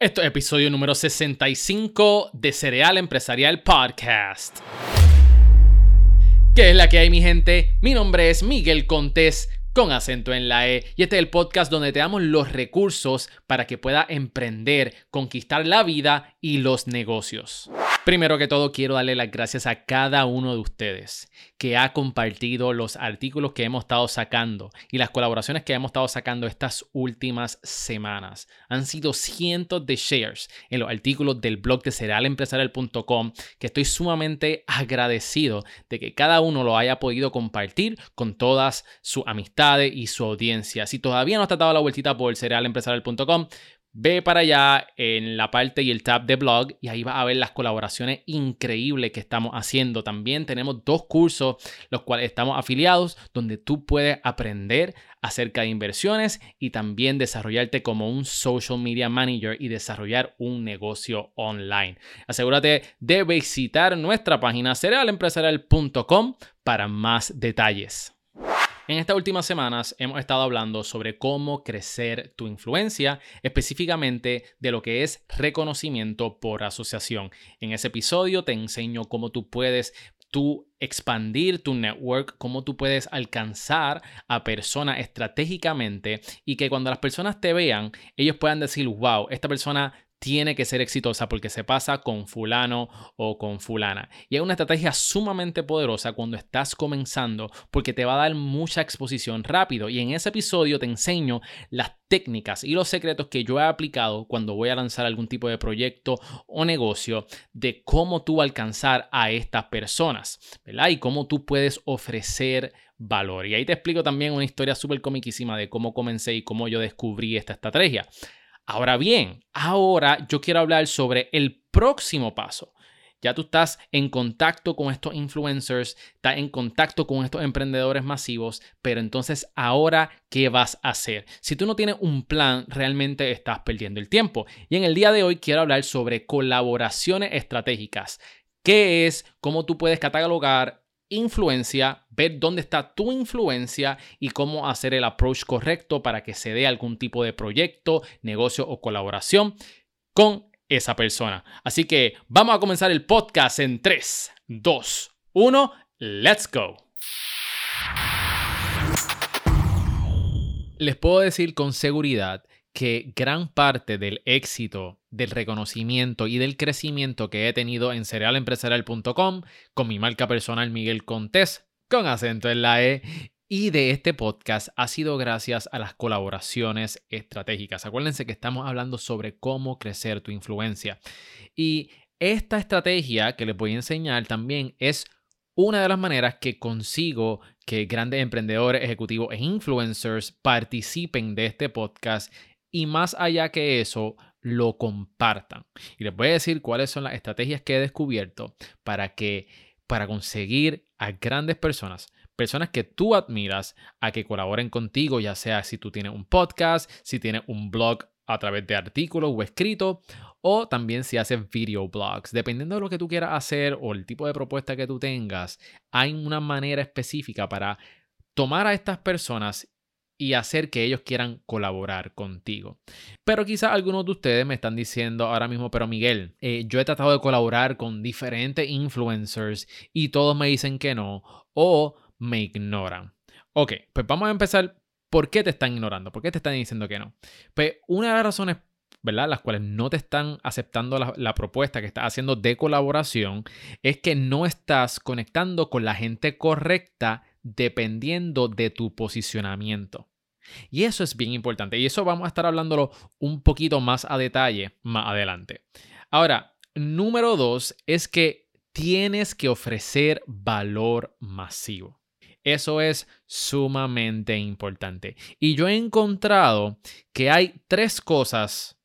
Esto es episodio número 65 de Cereal Empresarial Podcast. ¿Qué es la que hay, mi gente? Mi nombre es Miguel Contés con acento en la E. Y este es el podcast donde te damos los recursos para que pueda emprender, conquistar la vida y los negocios. Primero que todo, quiero darle las gracias a cada uno de ustedes que ha compartido los artículos que hemos estado sacando y las colaboraciones que hemos estado sacando estas últimas semanas. Han sido cientos de shares en los artículos del blog de cerealempresarial.com que estoy sumamente agradecido de que cada uno lo haya podido compartir con todas sus amistades y su audiencia. Si todavía no has dado la vueltita por cerealempresarial.com, Ve para allá en la parte y el tab de blog y ahí vas a ver las colaboraciones increíbles que estamos haciendo. También tenemos dos cursos los cuales estamos afiliados donde tú puedes aprender acerca de inversiones y también desarrollarte como un social media manager y desarrollar un negocio online. Asegúrate de visitar nuestra página cerealempresarial.com para más detalles. En estas últimas semanas hemos estado hablando sobre cómo crecer tu influencia, específicamente de lo que es reconocimiento por asociación. En ese episodio te enseño cómo tú puedes tú expandir tu network, cómo tú puedes alcanzar a personas estratégicamente y que cuando las personas te vean, ellos puedan decir, wow, esta persona tiene que ser exitosa porque se pasa con fulano o con fulana. Y es una estrategia sumamente poderosa cuando estás comenzando porque te va a dar mucha exposición rápido. Y en ese episodio te enseño las técnicas y los secretos que yo he aplicado cuando voy a lanzar algún tipo de proyecto o negocio de cómo tú alcanzar a estas personas, ¿verdad? Y cómo tú puedes ofrecer valor. Y ahí te explico también una historia súper comiquísima de cómo comencé y cómo yo descubrí esta estrategia. Ahora bien, ahora yo quiero hablar sobre el próximo paso. Ya tú estás en contacto con estos influencers, estás en contacto con estos emprendedores masivos, pero entonces ahora, ¿qué vas a hacer? Si tú no tienes un plan, realmente estás perdiendo el tiempo. Y en el día de hoy quiero hablar sobre colaboraciones estratégicas. ¿Qué es? ¿Cómo tú puedes catalogar influencia, ver dónde está tu influencia y cómo hacer el approach correcto para que se dé algún tipo de proyecto, negocio o colaboración con esa persona. Así que vamos a comenzar el podcast en 3, 2, 1, let's go. Les puedo decir con seguridad que gran parte del éxito, del reconocimiento y del crecimiento que he tenido en cerealempresarial.com con mi marca personal Miguel Contés, con acento en la E, y de este podcast ha sido gracias a las colaboraciones estratégicas. Acuérdense que estamos hablando sobre cómo crecer tu influencia. Y esta estrategia que les voy a enseñar también es una de las maneras que consigo que grandes emprendedores, ejecutivos e influencers participen de este podcast y más allá que eso, lo compartan. Y les voy a decir cuáles son las estrategias que he descubierto para que para conseguir a grandes personas, personas que tú admiras, a que colaboren contigo, ya sea si tú tienes un podcast, si tienes un blog a través de artículos o escrito, o también si haces video blogs. Dependiendo de lo que tú quieras hacer o el tipo de propuesta que tú tengas, hay una manera específica para tomar a estas personas y hacer que ellos quieran colaborar contigo. Pero quizás algunos de ustedes me están diciendo ahora mismo, pero Miguel, eh, yo he tratado de colaborar con diferentes influencers y todos me dicen que no o me ignoran. Ok, pues vamos a empezar. ¿Por qué te están ignorando? ¿Por qué te están diciendo que no? Pues una de las razones ¿verdad? Las cuales no te están aceptando la, la, propuesta que estás haciendo de colaboración, es que no estás conectando con la gente correcta dependiendo de tu posicionamiento. Y eso es bien importante. Y eso vamos a estar hablándolo un poquito más a detalle más adelante. Ahora, número dos es que tienes que ofrecer valor masivo. Eso es sumamente importante. Y yo he encontrado que hay tres cosas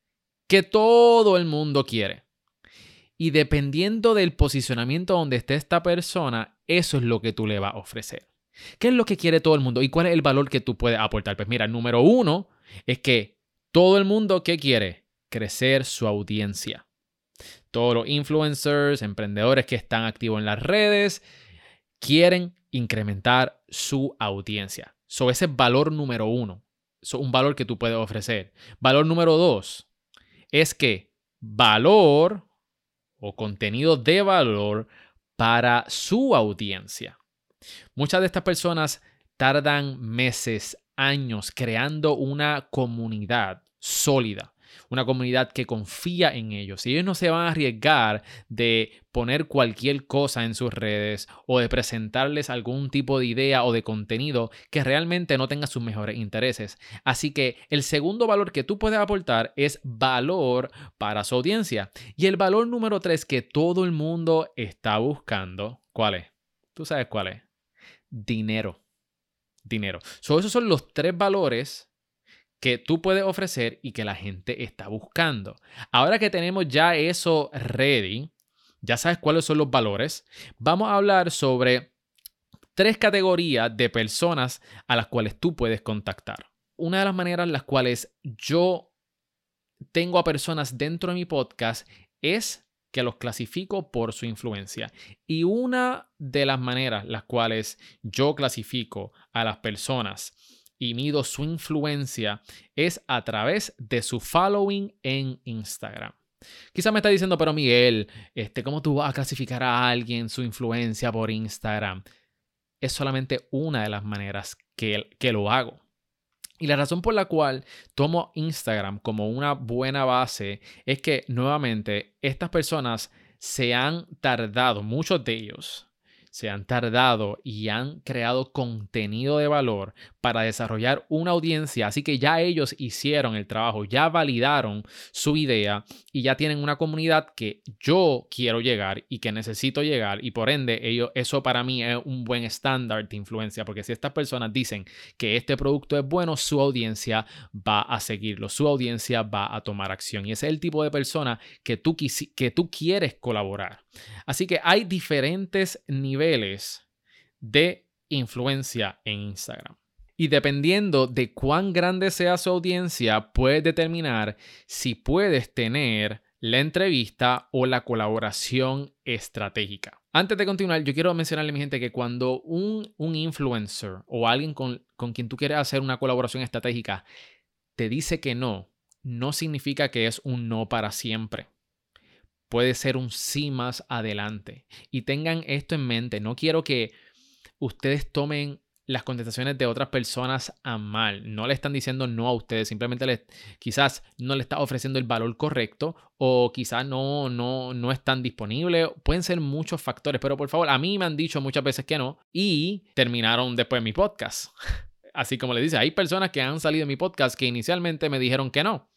que todo el mundo quiere. Y dependiendo del posicionamiento donde esté esta persona, eso es lo que tú le vas a ofrecer. ¿Qué es lo que quiere todo el mundo y cuál es el valor que tú puedes aportar? Pues mira, número uno es que todo el mundo, ¿qué quiere? Crecer su audiencia. Todos los influencers, emprendedores que están activos en las redes, quieren incrementar su audiencia. So, ese es valor número uno. es un valor que tú puedes ofrecer. Valor número dos es que valor o contenido de valor para su audiencia. Muchas de estas personas tardan meses, años creando una comunidad sólida una comunidad que confía en ellos. Y ellos no se van a arriesgar de poner cualquier cosa en sus redes o de presentarles algún tipo de idea o de contenido que realmente no tenga sus mejores intereses. Así que el segundo valor que tú puedes aportar es valor para su audiencia. Y el valor número tres que todo el mundo está buscando, ¿cuál es? Tú sabes cuál es. Dinero. Dinero. esos son los tres valores que tú puedes ofrecer y que la gente está buscando. Ahora que tenemos ya eso ready, ya sabes cuáles son los valores, vamos a hablar sobre tres categorías de personas a las cuales tú puedes contactar. Una de las maneras en las cuales yo tengo a personas dentro de mi podcast es que los clasifico por su influencia. Y una de las maneras las cuales yo clasifico a las personas y mido su influencia es a través de su following en Instagram. Quizá me está diciendo, pero Miguel, este, ¿cómo tú vas a clasificar a alguien su influencia por Instagram? Es solamente una de las maneras que, que lo hago. Y la razón por la cual tomo Instagram como una buena base es que nuevamente estas personas se han tardado, muchos de ellos, se han tardado y han creado contenido de valor para desarrollar una audiencia. Así que ya ellos hicieron el trabajo, ya validaron su idea y ya tienen una comunidad que yo quiero llegar y que necesito llegar. Y por ende, ellos, eso para mí es un buen estándar de influencia, porque si estas personas dicen que este producto es bueno, su audiencia va a seguirlo, su audiencia va a tomar acción. Y ese es el tipo de persona que tú, que tú quieres colaborar. Así que hay diferentes niveles de influencia en Instagram. Y dependiendo de cuán grande sea su audiencia, puedes determinar si puedes tener la entrevista o la colaboración estratégica. Antes de continuar, yo quiero mencionarle mi gente que cuando un, un influencer o alguien con, con quien tú quieres hacer una colaboración estratégica te dice que no, no significa que es un no para siempre puede ser un sí más adelante. Y tengan esto en mente, no quiero que ustedes tomen las contestaciones de otras personas a mal. No le están diciendo no a ustedes, simplemente les, quizás no le está ofreciendo el valor correcto o quizás no, no, no están disponibles. Pueden ser muchos factores, pero por favor, a mí me han dicho muchas veces que no y terminaron después mi podcast. Así como le dice, hay personas que han salido de mi podcast que inicialmente me dijeron que no.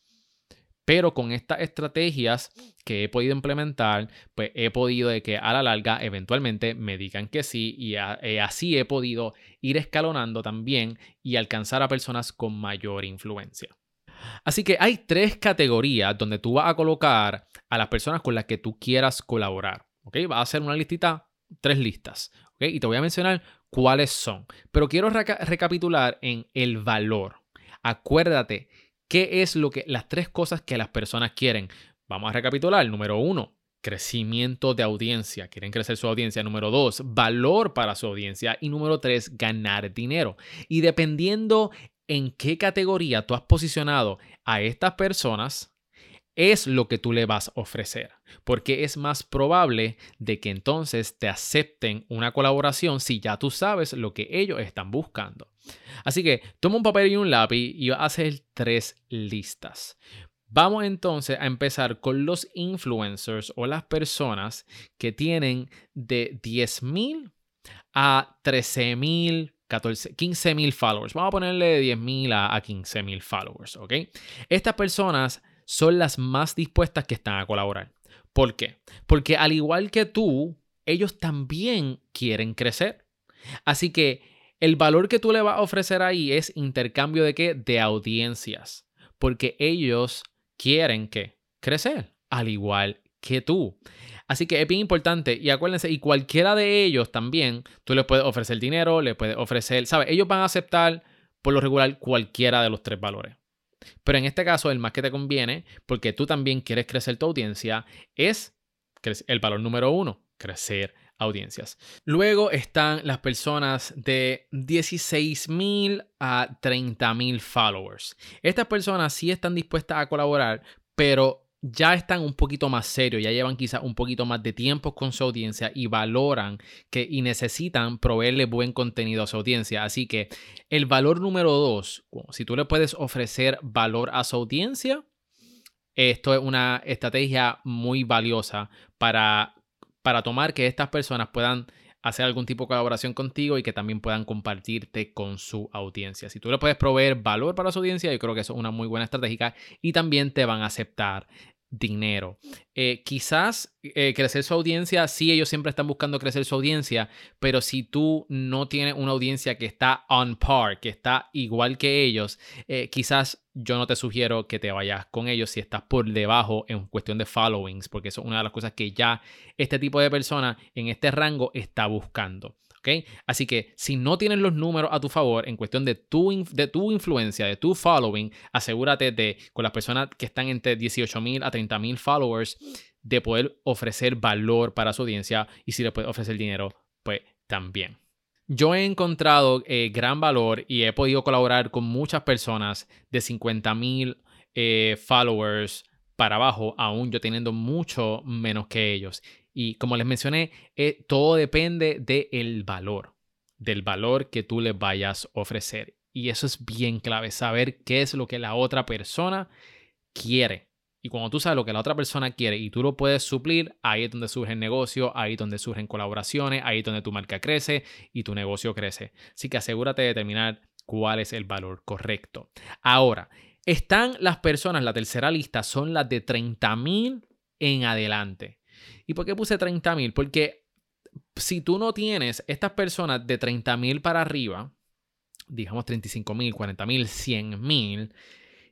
Pero con estas estrategias que he podido implementar, pues he podido de que a la larga eventualmente me digan que sí y eh, así he podido ir escalonando también y alcanzar a personas con mayor influencia. Así que hay tres categorías donde tú vas a colocar a las personas con las que tú quieras colaborar. ¿Ok? Vas a hacer una listita, tres listas. ¿Ok? Y te voy a mencionar cuáles son. Pero quiero recapitular en el valor. Acuérdate ¿Qué es lo que las tres cosas que las personas quieren? Vamos a recapitular. Número uno, crecimiento de audiencia. Quieren crecer su audiencia. Número dos, valor para su audiencia. Y número tres, ganar dinero. Y dependiendo en qué categoría tú has posicionado a estas personas, es lo que tú le vas a ofrecer, porque es más probable de que entonces te acepten una colaboración si ya tú sabes lo que ellos están buscando. Así que toma un papel y un lápiz y vas a hacer tres listas. Vamos entonces a empezar con los influencers o las personas que tienen de 10.000 a 13.000 14, 15 mil followers. Vamos a ponerle de 10 mil a, a 15 mil followers, ¿ok? Estas personas son las más dispuestas que están a colaborar. ¿Por qué? Porque al igual que tú, ellos también quieren crecer. Así que el valor que tú le vas a ofrecer ahí es intercambio de qué? De audiencias. Porque ellos quieren que crecer, al igual que tú. Así que es bien importante y acuérdense, y cualquiera de ellos también, tú le puedes ofrecer dinero, le puedes ofrecer, ¿sabes? Ellos van a aceptar por lo regular cualquiera de los tres valores. Pero en este caso, el más que te conviene, porque tú también quieres crecer tu audiencia, es el valor número uno, crecer audiencias. Luego están las personas de 16.000 a 30.000 followers. Estas personas sí están dispuestas a colaborar, pero ya están un poquito más serios, ya llevan quizás un poquito más de tiempo con su audiencia y valoran que y necesitan proveerle buen contenido a su audiencia. Así que el valor número dos, si tú le puedes ofrecer valor a su audiencia, esto es una estrategia muy valiosa para, para tomar que estas personas puedan hacer algún tipo de colaboración contigo y que también puedan compartirte con su audiencia. Si tú le puedes proveer valor para su audiencia, yo creo que eso es una muy buena estrategia y también te van a aceptar dinero. Eh, quizás eh, crecer su audiencia, sí, ellos siempre están buscando crecer su audiencia, pero si tú no tienes una audiencia que está on par, que está igual que ellos, eh, quizás yo no te sugiero que te vayas con ellos si estás por debajo en cuestión de followings, porque eso es una de las cosas que ya este tipo de persona en este rango está buscando. Así que si no tienes los números a tu favor en cuestión de tu, de tu influencia, de tu following, asegúrate de, con las personas que están entre 18 mil a 30 mil followers, de poder ofrecer valor para su audiencia y si le puedes ofrecer dinero, pues también. Yo he encontrado eh, gran valor y he podido colaborar con muchas personas de 50 mil eh, followers para abajo, aún yo teniendo mucho menos que ellos. Y como les mencioné, eh, todo depende del valor, del valor que tú les vayas a ofrecer. Y eso es bien clave, saber qué es lo que la otra persona quiere. Y cuando tú sabes lo que la otra persona quiere y tú lo puedes suplir, ahí es donde surge el negocio, ahí es donde surgen colaboraciones, ahí es donde tu marca crece y tu negocio crece. Así que asegúrate de determinar cuál es el valor correcto. Ahora, están las personas, la tercera lista son las de 30 mil en adelante. ¿Y por qué puse 30 mil? Porque si tú no tienes estas personas de 30 mil para arriba, digamos 35 mil, 40 mil, 100 mil,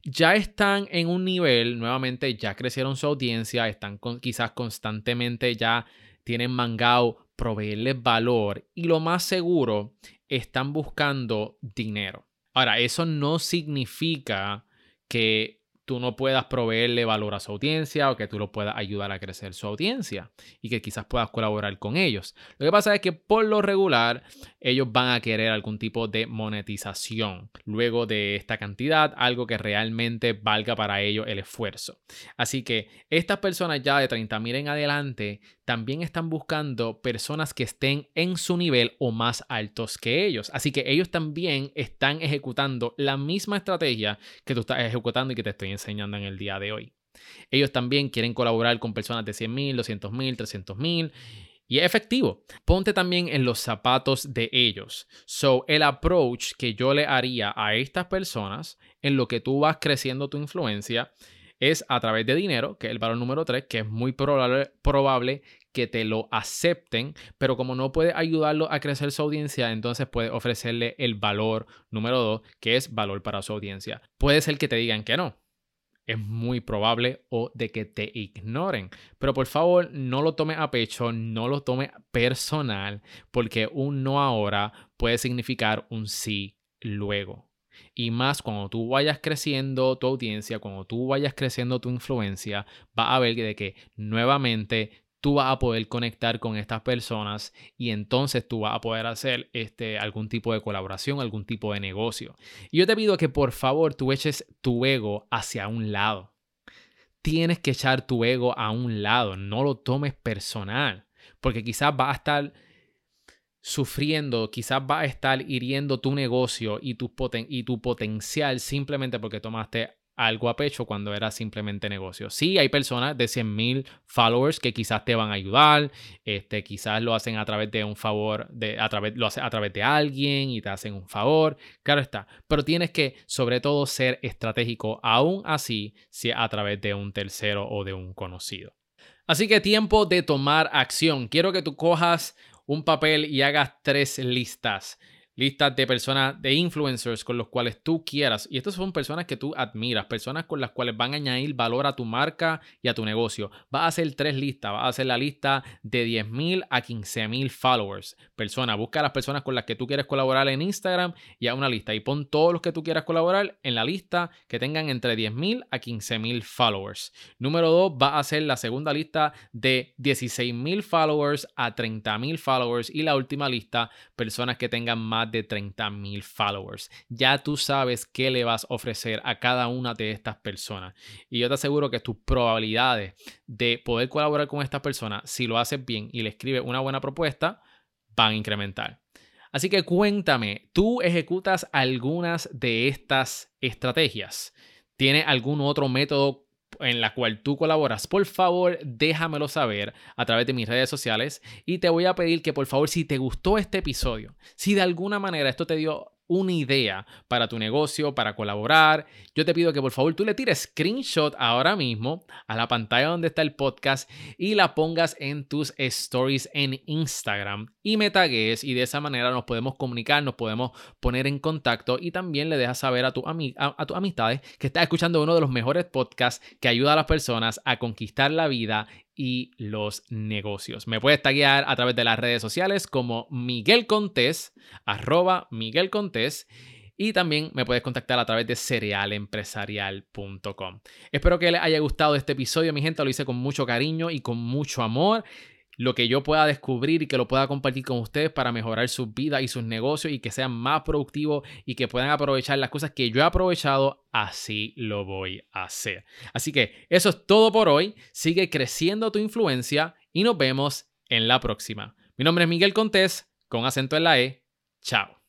ya están en un nivel, nuevamente ya crecieron su audiencia, están quizás constantemente ya tienen mangao proveerles valor y lo más seguro están buscando dinero. Ahora, eso no significa que tú no puedas proveerle valor a su audiencia o que tú lo puedas ayudar a crecer su audiencia y que quizás puedas colaborar con ellos. Lo que pasa es que por lo regular ellos van a querer algún tipo de monetización luego de esta cantidad, algo que realmente valga para ellos el esfuerzo. Así que estas personas ya de 30 mil en adelante también están buscando personas que estén en su nivel o más altos que ellos. Así que ellos también están ejecutando la misma estrategia que tú estás ejecutando y que te estoy enseñando en el día de hoy. Ellos también quieren colaborar con personas de 100 mil, 200 mil, 300 mil. Y es efectivo. Ponte también en los zapatos de ellos. So, el approach que yo le haría a estas personas en lo que tú vas creciendo tu influencia es a través de dinero, que es el valor número 3, que es muy probable, probable que te lo acepten, pero como no puede ayudarlo a crecer su audiencia, entonces puede ofrecerle el valor número 2, que es valor para su audiencia. Puede ser que te digan que no, es muy probable o de que te ignoren. Pero por favor, no lo tome a pecho, no lo tome personal, porque un no ahora puede significar un sí luego. Y más cuando tú vayas creciendo tu audiencia, cuando tú vayas creciendo tu influencia, va a ver de que nuevamente tú vas a poder conectar con estas personas y entonces tú vas a poder hacer este, algún tipo de colaboración, algún tipo de negocio. Y yo te pido que por favor tú eches tu ego hacia un lado. Tienes que echar tu ego a un lado, no lo tomes personal, porque quizás vas a estar sufriendo, quizás vas a estar hiriendo tu negocio y tu, y tu potencial simplemente porque tomaste algo a pecho cuando era simplemente negocio. Sí, hay personas de 100.000 followers que quizás te van a ayudar, este, quizás lo hacen a través de un favor, de, a través, lo a través de alguien y te hacen un favor, claro está, pero tienes que sobre todo ser estratégico aún así si a través de un tercero o de un conocido. Así que tiempo de tomar acción. Quiero que tú cojas un papel y hagas tres listas listas de personas, de influencers con los cuales tú quieras. Y estas son personas que tú admiras, personas con las cuales van a añadir valor a tu marca y a tu negocio. Vas a hacer tres listas. Vas a hacer la lista de 10.000 a 15.000 followers. Personas, busca a las personas con las que tú quieres colaborar en Instagram y haz una lista. Y pon todos los que tú quieras colaborar en la lista que tengan entre 10.000 a 15.000 followers. Número dos, va a hacer la segunda lista de 16.000 followers a 30.000 followers. Y la última lista, personas que tengan más más de 30 mil followers. Ya tú sabes qué le vas a ofrecer a cada una de estas personas. Y yo te aseguro que tus probabilidades de poder colaborar con estas personas, si lo haces bien y le escribes una buena propuesta, van a incrementar. Así que cuéntame, ¿tú ejecutas algunas de estas estrategias? ¿Tiene algún otro método en la cual tú colaboras, por favor déjamelo saber a través de mis redes sociales y te voy a pedir que por favor si te gustó este episodio, si de alguna manera esto te dio una idea para tu negocio, para colaborar, yo te pido que por favor tú le tires screenshot ahora mismo a la pantalla donde está el podcast y la pongas en tus stories en Instagram y me tagues y de esa manera nos podemos comunicar, nos podemos poner en contacto y también le dejas saber a, tu a tus amistades que estás escuchando uno de los mejores podcasts que ayuda a las personas a conquistar la vida y los negocios. Me puedes taguear a través de las redes sociales como Miguel Contés, arroba Miguel Contés, y también me puedes contactar a través de cerealempresarial.com. Espero que les haya gustado este episodio, mi gente. Lo hice con mucho cariño y con mucho amor lo que yo pueda descubrir y que lo pueda compartir con ustedes para mejorar su vida y sus negocios y que sean más productivos y que puedan aprovechar las cosas que yo he aprovechado, así lo voy a hacer. Así que eso es todo por hoy. Sigue creciendo tu influencia y nos vemos en la próxima. Mi nombre es Miguel Contés, con acento en la E. Chao.